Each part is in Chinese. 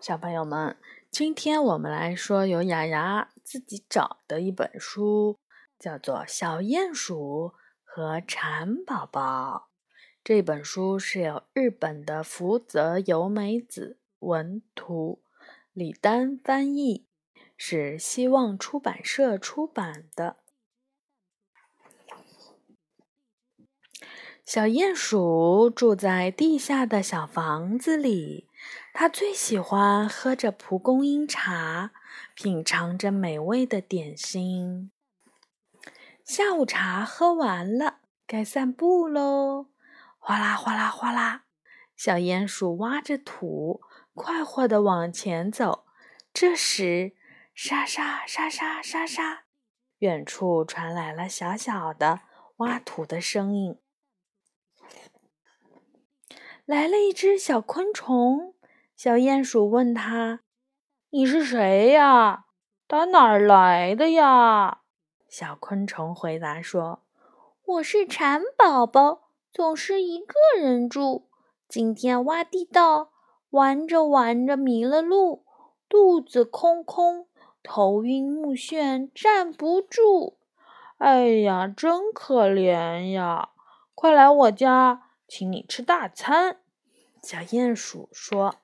小朋友们，今天我们来说由雅雅自己找的一本书，叫做《小鼹鼠和蚕宝宝》。这本书是由日本的福泽由美子文图，李丹翻译，是希望出版社出版的。小鼹鼠住在地下的小房子里，他最喜欢喝着蒲公英茶，品尝着美味的点心。下午茶喝完了，该散步喽！哗啦哗啦哗啦，小鼹鼠挖着土，快活地往前走。这时，沙沙沙沙沙沙，远处传来了小小的挖土的声音。来了一只小昆虫，小鼹鼠问他：“你是谁呀？打哪儿来的呀？”小昆虫回答说：“我是蚕宝宝，总是一个人住。今天挖地道，玩着玩着迷了路，肚子空空，头晕目眩，站不住。哎呀，真可怜呀！快来我家。”请你吃大餐，小鼹鼠说。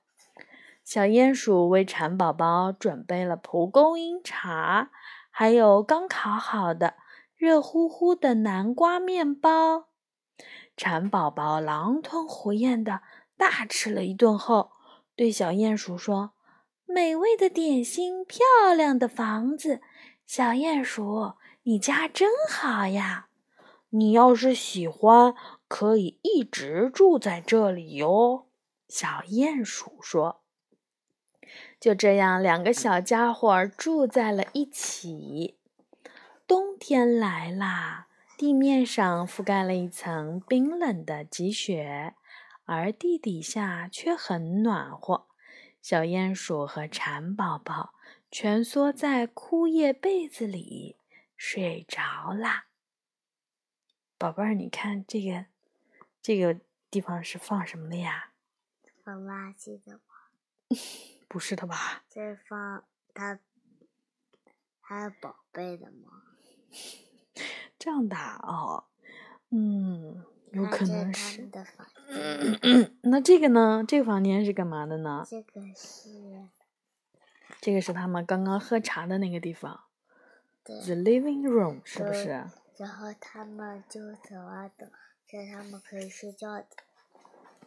小鼹鼠为蚕宝宝准备了蒲公英茶，还有刚烤好的热乎乎的南瓜面包。蚕宝宝狼吞虎咽的大吃了一顿后，对小鼹鼠说：“美味的点心，漂亮的房子，小鼹鼠，你家真好呀！你要是喜欢。”可以一直住在这里哟，小鼹鼠说。就这样，两个小家伙住在了一起。冬天来啦，地面上覆盖了一层冰冷的积雪，而地底下却很暖和。小鼹鼠和蚕宝宝蜷缩在枯叶被子里睡着啦。宝贝儿，你看这个。这个地方是放什么的呀？放垃圾的吗？不是的吧？这是放他还有宝贝的吗？这样的哦，嗯，有可能是。那这个呢？这个房间是干嘛的呢？这个是。这个是他们刚刚喝茶的那个地方。对。The living room 是不是？然后他们就走啊走。在他们可以睡觉的。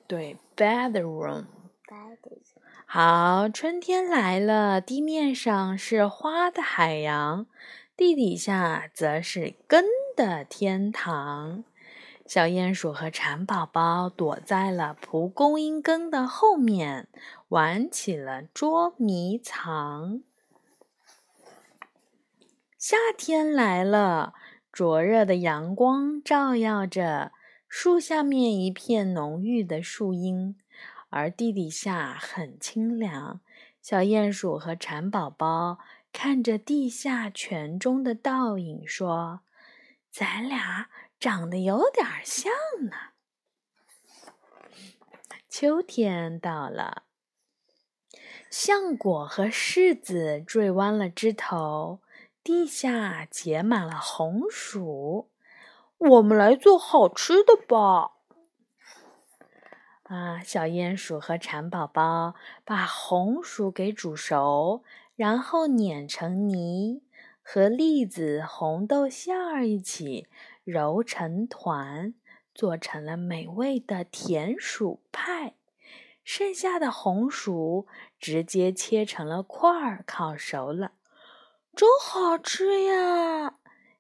对，bedroom。好，春天来了，地面上是花的海洋，地底下则是根的天堂。小鼹鼠和蚕宝宝躲在了蒲公英根的后面，玩起了捉迷藏。夏天来了，灼热的阳光照耀着。树下面一片浓郁的树荫，而地底下很清凉。小鼹鼠和蚕宝宝看着地下泉中的倒影，说：“咱俩长得有点像呢。”秋天到了，橡果和柿子坠弯了枝头，地下结满了红薯。我们来做好吃的吧！啊，小鼹鼠和蝉宝宝把红薯给煮熟，然后碾成泥，和栗子、红豆馅儿一起揉成团，做成了美味的甜薯派。剩下的红薯直接切成了块儿，烤熟了，真好吃呀！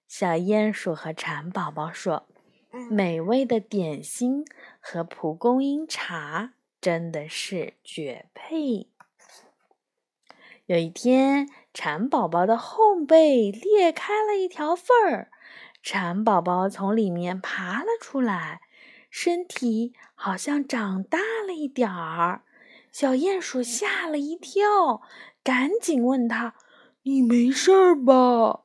小鼹鼠和蝉宝宝说：“美味的点心和蒲公英茶真的是绝配。”有一天，蚕宝宝的后背裂开了一条缝儿，蚕宝宝从里面爬了出来，身体好像长大了一点儿。小鼹鼠吓了一跳，赶紧问他：“你没事儿吧？”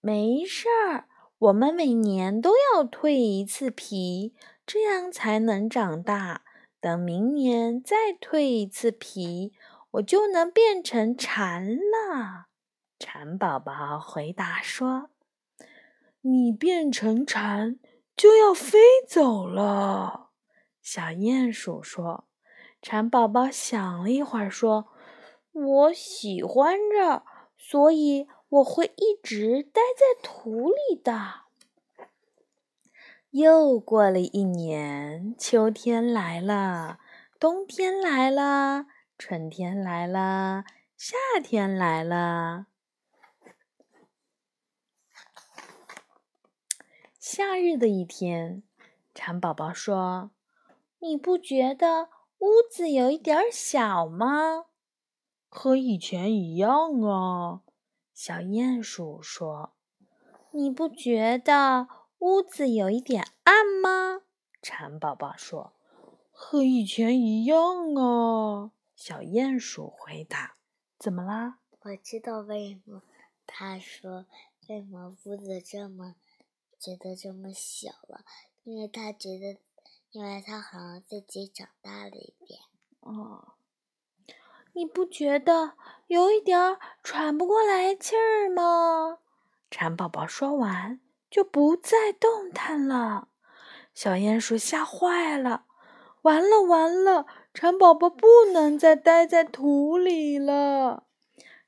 没事儿，我们每年都要蜕一次皮，这样才能长大。等明年再蜕一次皮，我就能变成蝉了。蝉宝宝回答说：“你变成蝉就要飞走了。”小鼹鼠说。蝉宝宝想了一会儿，说：“我喜欢这，所以我会一直待在土里的。”又过了一年，秋天来了，冬天来了，春天来了，夏天来了。夏日的一天，蝉宝宝说：“你不觉得屋子有一点小吗？”“和以前一样啊。”小鼹鼠说。“你不觉得？”屋子有一点暗吗？蝉宝宝说：“和以前一样啊。”小鼹鼠回答：“怎么啦？”我知道为什么。他说：“为什么屋子这么觉得这么小了？因为他觉得，因为他好像自己长大了一点。”哦，你不觉得有一点喘不过来气儿吗？蝉宝宝说完。就不再动弹了，小鼹鼠吓坏了，完了完了，蚕宝宝不能再待在土里了。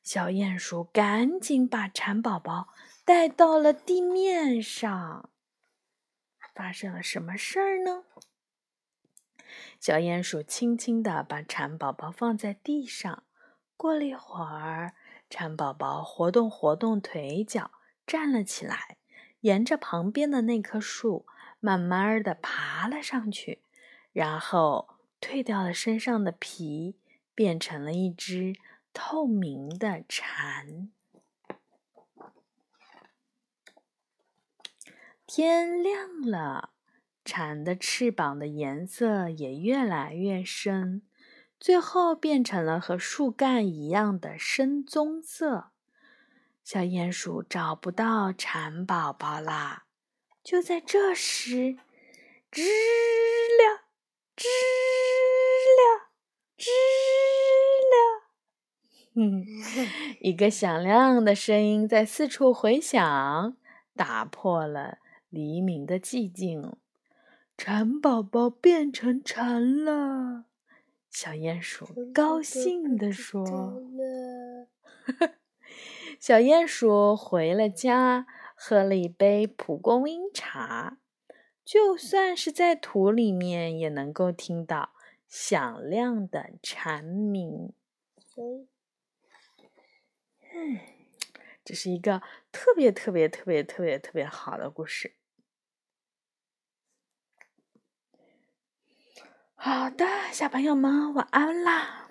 小鼹鼠赶紧把蚕宝宝带到了地面上。发生了什么事儿呢？小鼹鼠轻轻地把蚕宝宝放在地上，过了一会儿，蚕宝宝活动活动腿脚，站了起来。沿着旁边的那棵树，慢慢的爬了上去，然后褪掉了身上的皮，变成了一只透明的蝉。天亮了，蝉的翅膀的颜色也越来越深，最后变成了和树干一样的深棕色。小鼹鼠找不到蚕宝宝啦！就在这时，知了，知了，知了，嗯，一个响亮的声音在四处回响，打破了黎明的寂静。蚕宝宝变成蝉了，小鼹鼠高兴地说：“ 小鼹鼠回了家，喝了一杯蒲公英茶。就算是在土里面，也能够听到响亮的蝉鸣。嗯，这是一个特别特别特别特别特别好的故事。好的，小朋友们，晚安啦。